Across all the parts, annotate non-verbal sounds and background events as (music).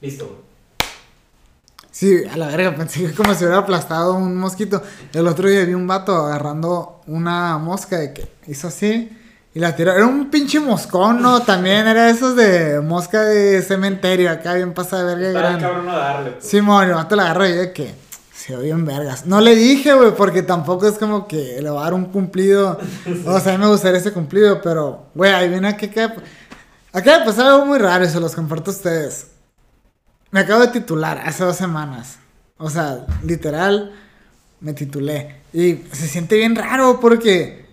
Listo. Sí, a la verga, pensé que como si hubiera aplastado un mosquito. El otro día vi un vato agarrando una mosca de que hizo así y la tiró. Era un pinche moscón, ¿no? También era esos de mosca de cementerio, acá bien pasada de verga Estaba grande. cabrón no darle. pues. Sí, mon, el vato la agarró y yo de que se oye en vergas. No le dije, güey, porque tampoco es como que le va a dar un cumplido. (laughs) O sea, a mí me gustaría ese cumplido, pero, güey, ahí viene que. Acaba de pasar algo muy raro y se los comparto a ustedes. Me acabo de titular hace dos semanas. O sea, literal, me titulé. Y se siente bien raro porque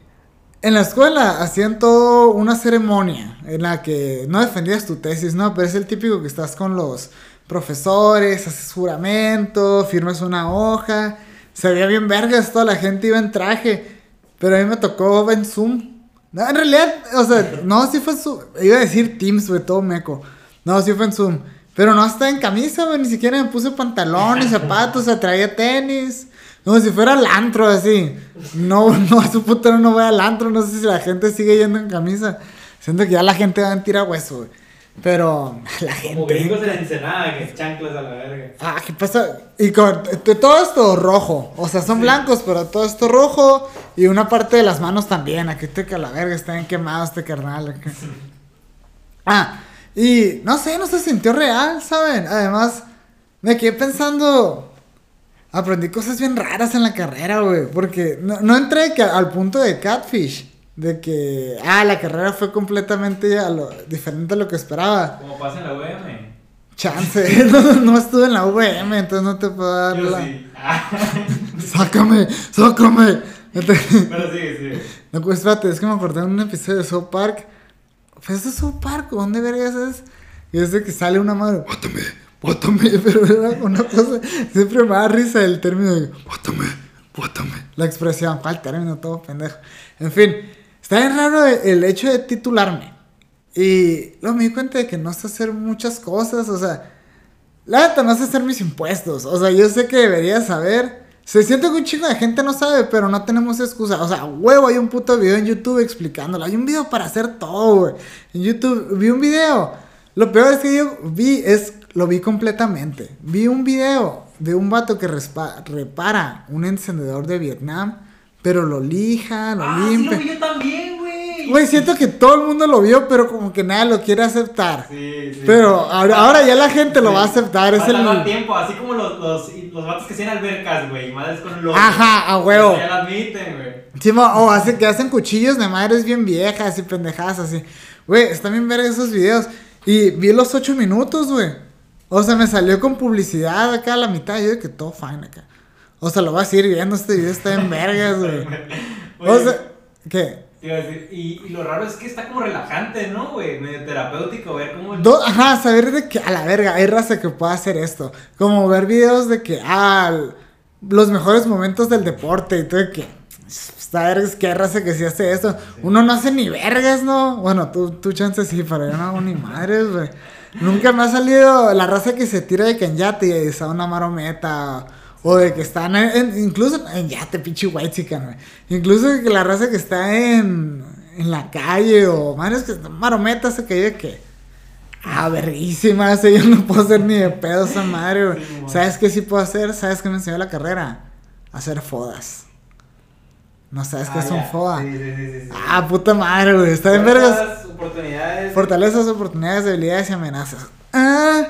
en la escuela hacían todo una ceremonia en la que no defendías tu tesis, ¿no? Pero es el típico que estás con los profesores, haces juramento, firmas una hoja. Se veía bien vergas, toda la gente iba en traje. Pero a mí me tocó en Zoom. No, en realidad, o sea, no, sí fue Zoom. Iba a decir Teams, güey, todo meco. No, sí fue en Zoom. Pero no estaba en camisa, güey, ni siquiera me puse pantalón y (laughs) zapatos, o sea, traía tenis. Como si fuera al antro, así. No, (laughs) no, a su puta no voy al antro, no sé si la gente sigue yendo en camisa. Siento que ya la gente va a tirar hueso, güey. Pero (laughs) la Como gente... gringos en la ensenada, que chanclas a la verga. Ah, ¿qué pasa? Y con de todo esto rojo. O sea, son blancos, pero todo esto rojo. Y una parte de las manos también. Aquí te que la verga está bien quemado este carnal. acá. Ah, y no sé, no se sintió real, ¿saben? Además, me quedé pensando. Aprendí cosas bien raras en la carrera, güey. Porque no, no entré que al punto de catfish. De que, ah, la carrera fue completamente a lo- diferente a lo que esperaba. Como pasa en la UM. Chance, (laughs) no, no estuve en la VM, entonces no te puedo dar Yo la... sí. (laughs) ¡Sácame! ¡Sácame! Pero sigue, sigue. No, pues espérate, es que me acordé de un episodio de South Park. Pues es South Park, ¿dónde vergas es? Y es de que sale una madre, ¡Bótame! ¡Bótame! (laughs) Pero era una cosa, siempre me da risa el término de. ¡Bótame! La expresión, ¿cuál término? Todo pendejo. En fin, está bien raro el hecho de titularme. Y luego me di cuenta de que no sé hacer muchas cosas, o sea, la neta no sé hacer mis impuestos, o sea, yo sé que debería saber. Se siente que un chingo de gente no sabe, pero no tenemos excusa. O sea, huevo, hay un puto video en YouTube explicándolo. Hay un video para hacer todo, güey. En YouTube vi un video. Lo peor es que yo vi, es, lo vi completamente. Vi un video de un vato que repara un encendedor de Vietnam, pero lo lija, lo Ah, sí limpia. lo vi yo también, güey. Siento que todo el mundo lo vio, pero como que nadie lo quiere aceptar. Sí, sí. Pero ahora, ahora ya la gente lo va a aceptar. Es el. tiempo, así como los, los, los vatos que hacen albercas, güey. Madres con los. Ajá, a huevo. Ya lo admiten, güey. Sí, o hace, que hacen cuchillos de madres bien viejas y pendejadas así. Güey, están bien ver esos videos. Y vi los ocho minutos, güey. O sea, me salió con publicidad acá a la mitad. Yo de que todo fine acá. O sea, lo vas a ir viendo. Este video está en vergas, güey. (laughs) O sea, ¿qué? Te iba a decir, y, y lo raro es que está como relajante, ¿no, güey? Medio terapéutico ver cómo. Do- Ajá, saber de que a la verga, hay raza que pueda hacer esto. Como ver videos de que, ah, los mejores momentos del deporte y todo de que. Está vergas, que hay raza que sí hace eso. Uno no hace ni vergas, ¿no? Bueno, tú, tú chance sí, pero yo no hago ni madres, güey. Nunca me ha salido la raza que se tira de que en yate y está una marometa. O de que están en, incluso en yate, pinche white güey. Incluso que la raza que está en, en la calle o madres que marometas se cae de que. Ah, verguísima, (laughs) ese yo no puedo hacer ni de pedo esa madre, güey. Sí. ¿Sabes qué sí puedo hacer? ¿Sabes qué me enseñó la carrera? Hacer fodas. ¿No sabes qué Ah, es un ya. foda? Sí, sí, sí. Ah, puta madre, güey. Está en vergas. Oportunidades. Fortalezas, oportunidades, debilidades y amenazas. Ah,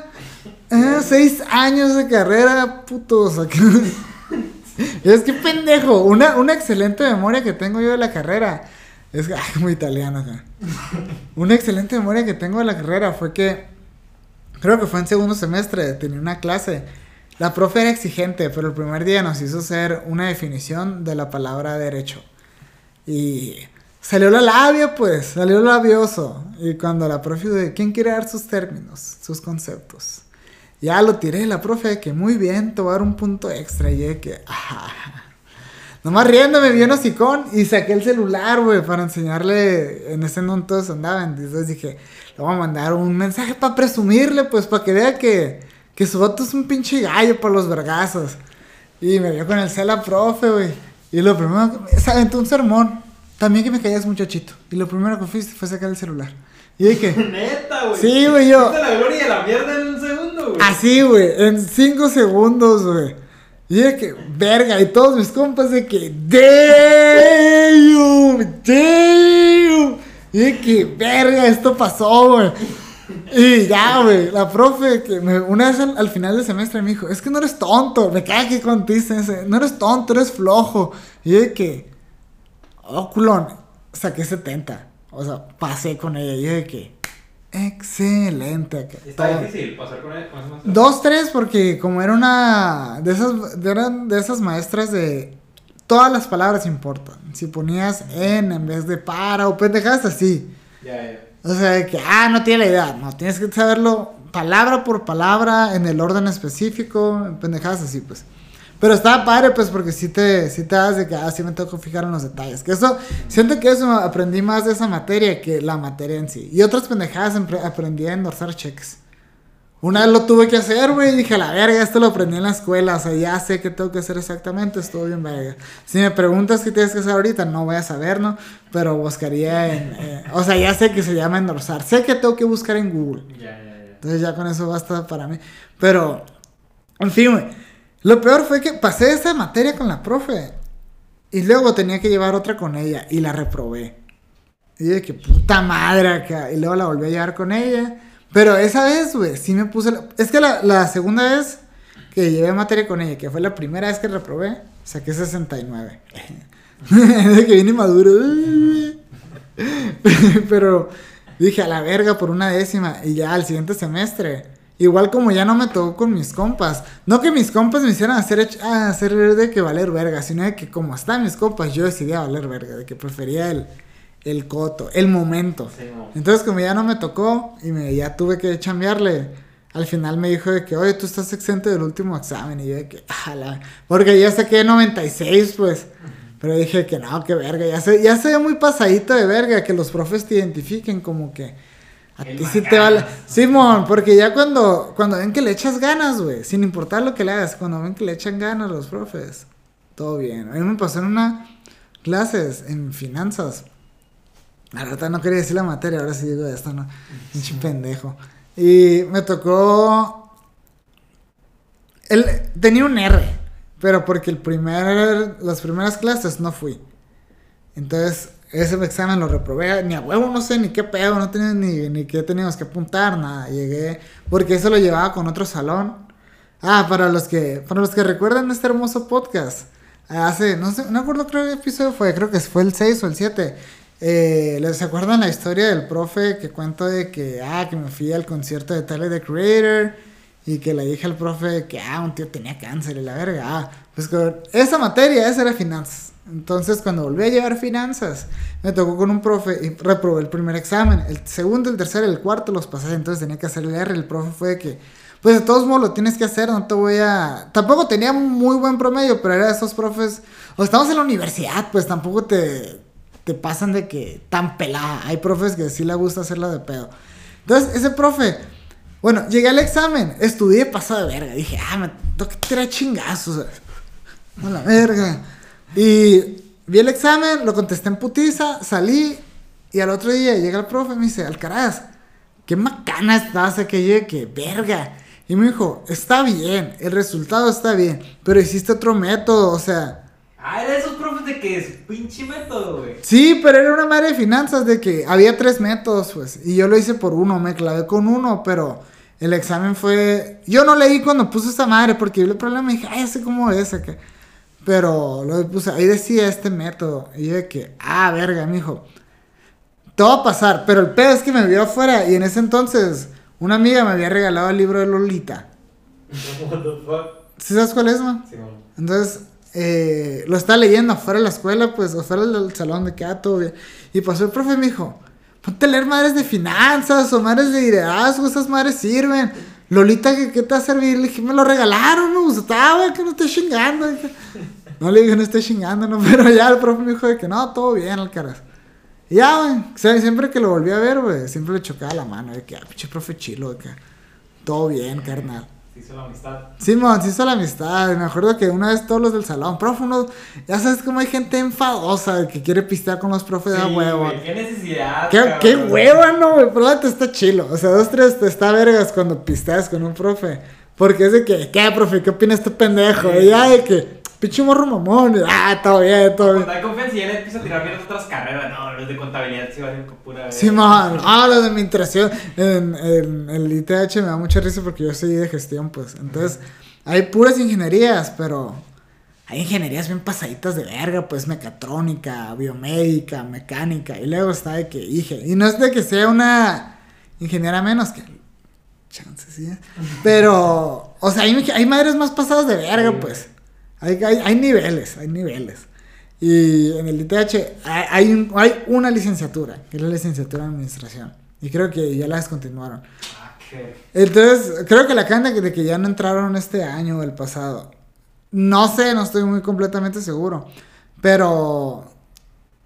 ah, seis años de carrera, putos. (laughs) es que pendejo. Una, una excelente memoria que tengo yo de la carrera. Es ay, como italiano acá. Una excelente memoria que tengo de la carrera fue que. Creo que fue en segundo semestre. Tenía una clase. La profe era exigente, pero el primer día nos hizo hacer una definición de la palabra derecho. Y salió la labia, pues, salió labioso. Y cuando la profe de ¿quién quiere dar sus términos, sus conceptos? Ya lo tiré, la profe que muy bien, te voy a dar un punto extra. Y yo que, ajá. Nomás riéndome, vi un hocicón y saqué el celular, güey, para enseñarle. En ese todos andaban. Entonces dije, le voy a mandar un mensaje para presumirle, pues, para que vea que, que su voto es un pinche gallo para los vergazos. Y me vio con el cela profe, güey. Y lo primero que me aventó un sermón. También que me caías muchachito. Y lo primero que fuiste fue sacar el celular. Y dije, (laughs) Neta, güey. Sí, güey, yo- la gloria y la mierda en un güey. Así, güey, en 5 segundos, güey. Y de que, verga, y todos mis compas de que, damn, damn. Y de que, verga, esto pasó, güey. Y ya, güey, la profe, que me- una vez al, al final del semestre me dijo, es que no eres tonto, me cae que contiste ese, no eres tonto, eres flojo. Y de que, oh, culón, saqué 70. O sea, pasé con ella. Y de que, excelente. acá, Está todo. difícil pasar con él. con. Dos, tres, porque como era una de esas, de, eran de esas maestras de todas las palabras importan. Si ponías en en vez de para o pendejadas así. Ya, ya. O sea, de que, ah, no tiene la idea. No, tienes que saberlo palabra por palabra, en el orden específico, en pendejadas así, pues. Pero estaba padre, pues, porque sí te, sí te das de que, ah, sí me tengo que fijar en los detalles. Que eso, siento que eso aprendí más de esa materia que la materia en sí. Y otras pendejadas aprendí a endorsar cheques. Una vez lo tuve que hacer, güey, y dije, la verga, esto lo aprendí en la escuela, o sea, ya sé qué tengo que hacer exactamente, estuvo bien verga. Si me preguntas qué tienes que hacer ahorita, no voy a saber, ¿no? Pero buscaría en... eh, o sea, ya sé que se llama endorsar, sé que tengo que buscar en Google. Ya, ya, ya. Entonces ya con eso basta para mí. Pero, en fin, güey. Lo peor fue que pasé esa materia con la profe. Y luego tenía que llevar otra con ella. Y la reprobé. Y de que puta madre acá. Y luego la volví a llevar con ella. Pero esa vez, güey, sí me puse... la- Es que la, la segunda vez que llevé materia con ella, que fue la primera vez que reprobé, saqué 69. (laughs) de que vine maduro. (laughs) Pero dije a la verga por una décima. Y ya al siguiente semestre. Igual como ya no me tocó con mis compas. No que mis compas me hicieran hacer, ah, hacer de que valer verga. Sino de que como están mis compas, yo decidí a valer verga. De que prefería el, el coto, el momento. Sí, no. Entonces como ya no me tocó y me, ya tuve que chambearle. Al final me dijo de que, oye, tú estás exento del último examen. Y yo de que, ala. Porque yo saqué 96, pues. Pero dije que no, que verga. Ya se, ya se ve muy pasadito de verga que los profes te identifiquen como que. A El ti sí te vale. Simón, porque ya cuando, cuando ven que le echas ganas, güey. Sin importar lo que le hagas, cuando ven que le echan ganas los profes. Todo bien. A mí me pasó en una clases en finanzas. La verdad no quería decir la materia, ahora sí digo esto, ¿no? Pinche pendejo. Y me tocó. Él tenía un R, pero porque el primer, las primeras clases no fui. Entonces, ese examen lo reprobé. Ni a huevo, no sé ni qué pedo, no tenía ni, ni qué teníamos que apuntar, nada. Llegué, porque eso lo llevaba con otro salón. Ah, para los que, para los que recuerdan este hermoso podcast. Hace, no sé, no acuerdo qué episodio fue, creo que fue el 6 o el 7. Eh, ¿Les acuerdan la historia del profe que cuento de que, ah, que me fui al concierto de Tyler the Creator y que le dije al profe que, ah, un tío tenía cáncer y la verga, ah, pues con esa materia, esa era finanzas. Entonces, cuando volví a llevar finanzas, me tocó con un profe y reprobé el primer examen. El segundo, el tercero el cuarto los pasé, entonces tenía que hacer el R. El profe fue que, pues de todos modos lo tienes que hacer, no te voy a... Tampoco tenía muy buen promedio, pero era de esos profes... O estamos en la universidad, pues tampoco te, te pasan de que tan pelada. Hay profes que sí le gusta hacerla de pedo. Entonces, ese profe... Bueno, llegué al examen, estudié pasado de verga. Dije, ah, me tengo que tirar chingazos. A la verga. Y vi el examen, lo contesté en putiza, salí y al otro día llega el profe y me dice, Alcaraz, qué macana estás que llegue, que verga. Y me dijo, está bien, el resultado está bien, pero hiciste otro método, o sea... Ah, era de esos profes de que es pinche método, güey. Sí, pero era una madre de finanzas de que había tres métodos, pues. Y yo lo hice por uno, me clavé con uno, pero el examen fue. Yo no leí cuando puse esa madre, porque yo el problema dije, ay, ya sé cómo es acá. Pero lo puse, ahí decía este método. Y yo de que, ah, verga, mijo. Todo va a pasar, pero el pedo es que me vio afuera y en ese entonces una amiga me había regalado el libro de Lolita. (laughs) What the fuck? ¿Sí sabes cuál es, man? Sí, no. Entonces, eh, lo estaba leyendo afuera de la escuela, pues, afuera del salón de que ah, todo bien. Y pasó el profe y me dijo, ponte a leer madres de finanzas o madres de liderazgo, esas madres sirven. Lolita, ¿qué, qué te va a servir? Le dije, me lo regalaron, me gustaba, que no estoy chingando. No le dije, no estoy chingando, no, (laughs) pero ya el profe me dijo de que no, todo bien, Alcaraz. Y ya, güey, siempre que lo volví a ver, güey, siempre le chocaba la mano, de que, ah, pinche profe chilo, de que todo bien, carnal. Se hizo la amistad. Simón, se hizo la amistad. Me acuerdo que una vez todos los del salón, profe, uno, ya sabes cómo hay gente enfadosa que quiere pistear con los profes de Sí, huevo. güey, qué necesidad. Qué, cabrón. qué hueva, no, güey. Pero está chilo. O sea, dos, tres, te está vergas cuando pisteas con un profe. Porque es de que, ¿qué, profe? ¿Qué opina este pendejo? Sí. Y ya de que, pinche morro mamón. ah, todo bien, todo bien. Cuando hay confianza y él empieza a tirar bien otras carreras. No, los de contabilidad sí valen con pura. Sí, man. Ah, lo de administración. En, en el ITH me da mucha risa porque yo soy de gestión, pues. Entonces, hay puras ingenierías, pero hay ingenierías bien pasaditas de verga, pues mecatrónica, biomédica, mecánica. Y luego está de que, dije, y no es de que sea una ingeniera menos que. Chances, sí. ¿eh? Pero, o sea, hay, hay madres más pasadas de verga, pues. Hay, hay, hay niveles, hay niveles. Y en el ITH hay, un- hay una licenciatura, que es la licenciatura en administración. Y creo que ya la descontinuaron. Ah, qué. Entonces, creo que la acaban de, que ya no entraron este año o el pasado. No sé, no estoy muy completamente seguro. Pero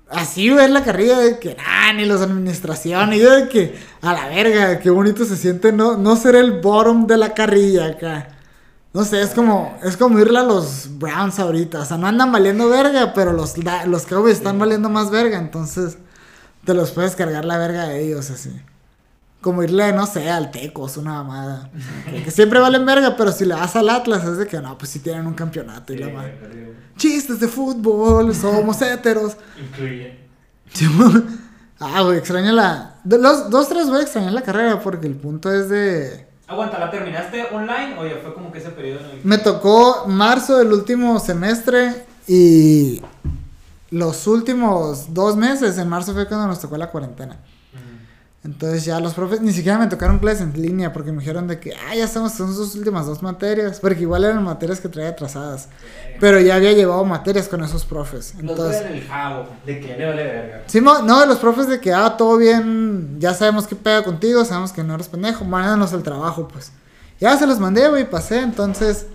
así ver la carrilla de que, ah, ni los de administración. Y de que, a la verga, qué bonito se siente no, no ser el bottom de la carrilla acá. No sé, es como, es como irle a los Browns ahorita. O sea, no andan valiendo verga, pero los, los Cowboys están valiendo más verga. Entonces, te los puedes cargar la verga a ellos así. Como irle, no sé, al Tecos, una mamada. Que, siempre valen verga, pero si le vas al Atlas es de que no, pues si tienen un campeonato y la madre. Chistes de fútbol, somos héteros. Incluye. (laughs) ah, güey, extraño la. De los dos, tres voy a extrañar la carrera porque el punto es de. Aguanta, ¿la terminaste online o ya fue como que ese periodo en el Me tocó marzo del último semestre y los últimos dos meses, en marzo fue cuando nos tocó la cuarentena. Entonces ya los profes ni siquiera me tocaron clases en línea porque me dijeron de que, ah, ya estamos, son sus últimas dos materias, porque igual eran materias que traía atrasadas, pero ya había llevado materias con esos profes. Los Entonces, en el jabo, de que le vale verga. sí, no, de los profes de que, ah, todo bien, ya sabemos qué pega contigo, sabemos que no eres pendejo, mándanos el trabajo, pues. Ya se los mandé, güey, pasé, entonces,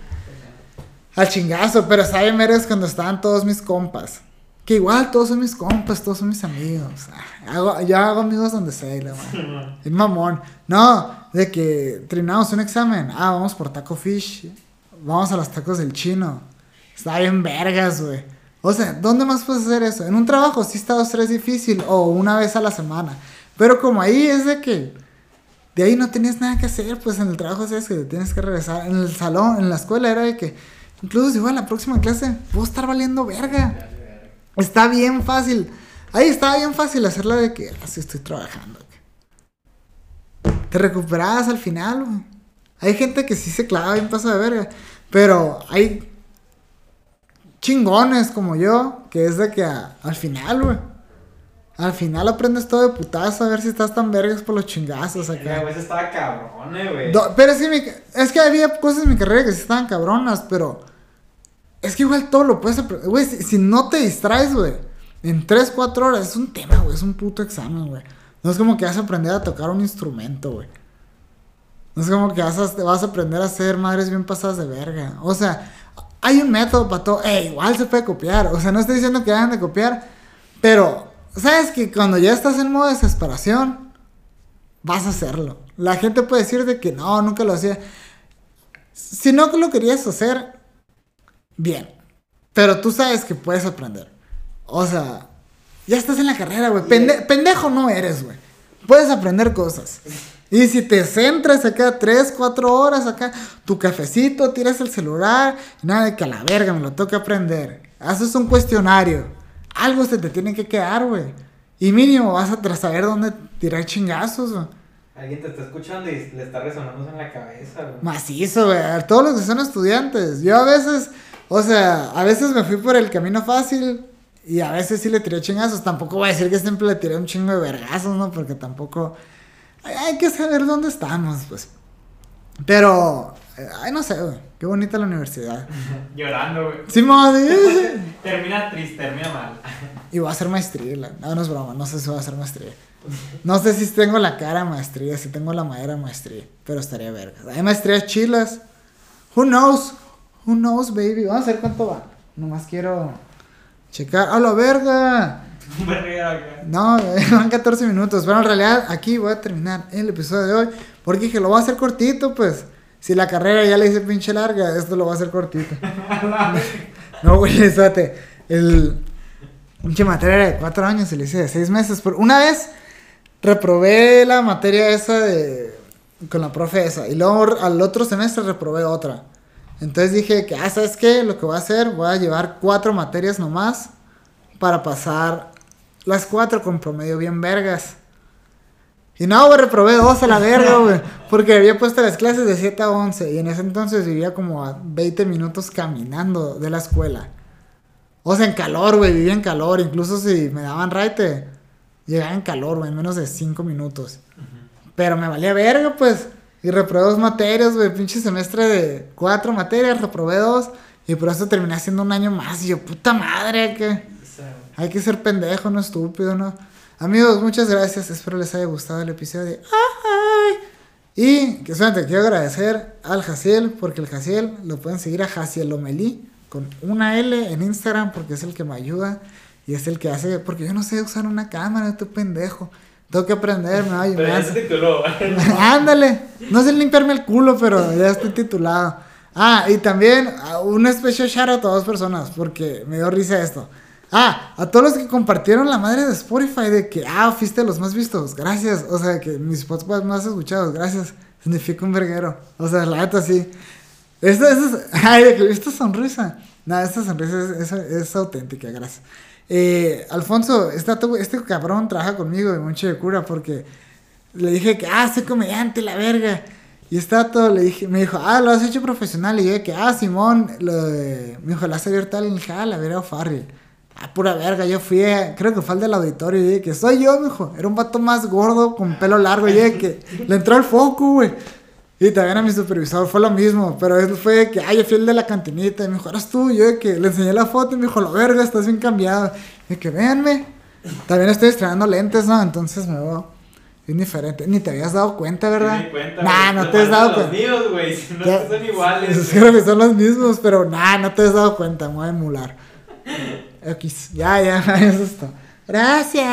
al chingazo, pero saben, eres cuando estaban todos mis compas. Que igual todos son mis compas, todos son mis amigos. Ah, Hago, yo hago amigos donde sea, la madre. El mamón. No, de que terminamos un examen. Ah, vamos por Taco Fish. Vamos a los tacos del chino. Está bien vergas, güey. O sea, ¿dónde más puedes hacer eso? En un trabajo sí está dos, tres difícil. O una vez a la semana. Pero como ahí es de que... De ahí no tenías nada que hacer. Pues en el trabajo sabes que te tienes que regresar. En el salón, en la escuela era de que... Incluso si voy a la próxima clase, puedo estar valiendo verga. Está bien fácil. Ahí está bien fácil hacerla de que así estoy trabajando. Te recuperabas al final, güey. Hay gente que sí se clava bien pasa de verga. Pero hay chingones como yo, que es de que a- al final, güey. Al final aprendes todo de putazo a ver si estás tan vergas por los chingazos acá. estaba cabrón, eh, güey. Pero es que, mi- es que había cosas en mi carrera que sí estaban cabronas, pero es que igual todo lo puedes aprender. Güey, si, no te distraes, güey, en 3, 4 horas es un tema, güey, es un puto examen, güey. No es como que vas a aprender a tocar un instrumento, güey. No es como que vas a, vas a aprender a hacer madres bien pasadas de verga. O sea, hay un método para todo. Eh, igual se puede copiar. O sea, no estoy diciendo que hagan de copiar, pero sabes que cuando ya estás en modo desesperación, vas a hacerlo. La gente puede decir de que no, nunca lo hacía. Si no lo querías hacer, bien. Pero tú sabes que puedes aprender. O sea, ya estás en la carrera, güey. Pende- pendejo no eres, güey. Puedes aprender cosas. Y si te centras acá 3, 4 horas acá, tu cafecito, tiras el celular, nada de que a la verga me lo toca aprender. Haces un cuestionario. Algo se te tiene que quedar, güey. Y mínimo vas a saber dónde tirar chingazos, güey. Alguien te está escuchando y le está resonando eso en la cabeza, güey. Macizo, güey. Todos los que son estudiantes. Yo a veces, o sea, a veces me fui por el camino fácil y a veces sí le tiré chingazos. Tampoco voy a decir que siempre le tiré un chingo de vergazos, ¿no? Porque tampoco. Hay, que saber dónde estamos, pues. Pero, eh, ay, no sé, güey. Qué bonita la universidad. (laughs) Llorando, güey. Sí, madre. (laughs) Termina triste, termina mal. (laughs) Y voy a hacer maestría. No, no es broma. No sé si voy a hacer maestría. No sé si tengo la cara maestría, si tengo la madera de maestría. Pero estaría verga. Hay maestrías chilas. Who knows? Who knows, baby? Vamos a ver cuánto va. Nomás quiero checar. ¡A la verga! (laughs) Un. No, (laughs) van 14 minutos. Pero en realidad aquí voy a terminar el episodio de hoy. Porque dije, lo voy a hacer cortito, pues. Si la carrera ya la hice pinche larga, esto lo va a hacer cortito. (laughs) no, güey, espérate. El pinche materia era de cuatro años y le hice de seis meses. Pero una vez reprobé la materia esa de con la profe esa. Y luego al otro semestre reprobé otra. Entonces dije que, ah, ¿sabes qué? Lo que voy a hacer, voy a llevar cuatro materias nomás para pasar las cuatro con promedio bien vergas. Y no, güey, reprobé dos a la verga, güey. (laughs) Porque había puesto las clases de 7 a 11. Y en ese entonces vivía como a 20 minutos caminando de la escuela. O sea, en calor, güey, vivía en calor. Incluso si me daban raite, llegaba en calor, güey, en menos de 5 minutos. Pero me valía verga, pues. Y reprobé dos materias, güey. Pinche semestre de cuatro materias, reprobé dos. Y por eso terminé haciendo un año más. Y yo, puta madre, que. Hay que ser pendejo, no estúpido, ¿no? Amigos, muchas gracias. Espero les haya gustado el episodio. ¡Ay! Y que solamente quiero agradecer al Jaciel, porque el Jaciel lo pueden seguir a Jaciel Lomelí con una L en Instagram, porque es el que me ayuda y es el que hace. Porque yo no sé usar una cámara, estoy pendejo. Tengo que aprender, me Pero ya se tituló. (laughs) Ándale. No sé limpiarme el culo, pero ya estoy titulado. Ah, y también ah, un especial shout out a dos personas, porque me dio risa esto. Ah, a todos los que compartieron la madre de Spotify de que, ah, fuiste los más vistos, gracias. O sea, que mis podcasts más escuchados, gracias. Significa un verguero. O sea, la neta sí. Esta, esta, (laughs) ay, esta sonrisa. No, esta sonrisa es, es auténtica, gracias. Eh, Alfonso, este cabrón trabaja conmigo de mucho de cura porque le dije que, ah, soy comediante, la verga. Y está todo, le dije, me dijo, ah, lo has hecho profesional. Y yo que, ah, Simón, lo de, me dijo, la has abierto al dije, ah, la verga Farrell. Ah, pura verga, yo fui, creo que fue al del auditorio y dije que soy yo, me dijo. Era un vato más gordo, con pelo largo, y dije que le entró el foco, güey. Y también a mi supervisor fue lo mismo, pero él fue que, ay, yo fui el de la cantinita, y me dijo, eras tú, yo de que le enseñé la foto y me dijo, la verga, estás bien cambiado. Y que, véanme, también estoy estrenando lentes, ¿no? Entonces me veo bien diferente. Ni te habías dado cuenta, ¿verdad? Cuenta, nah, no te has dado cuenta. Los míos, güey, si no son iguales. Creo que son los mismos, pero nah, no te has dado cuenta, me voy a emular. X, ya, ya, eso es todo. Gracias.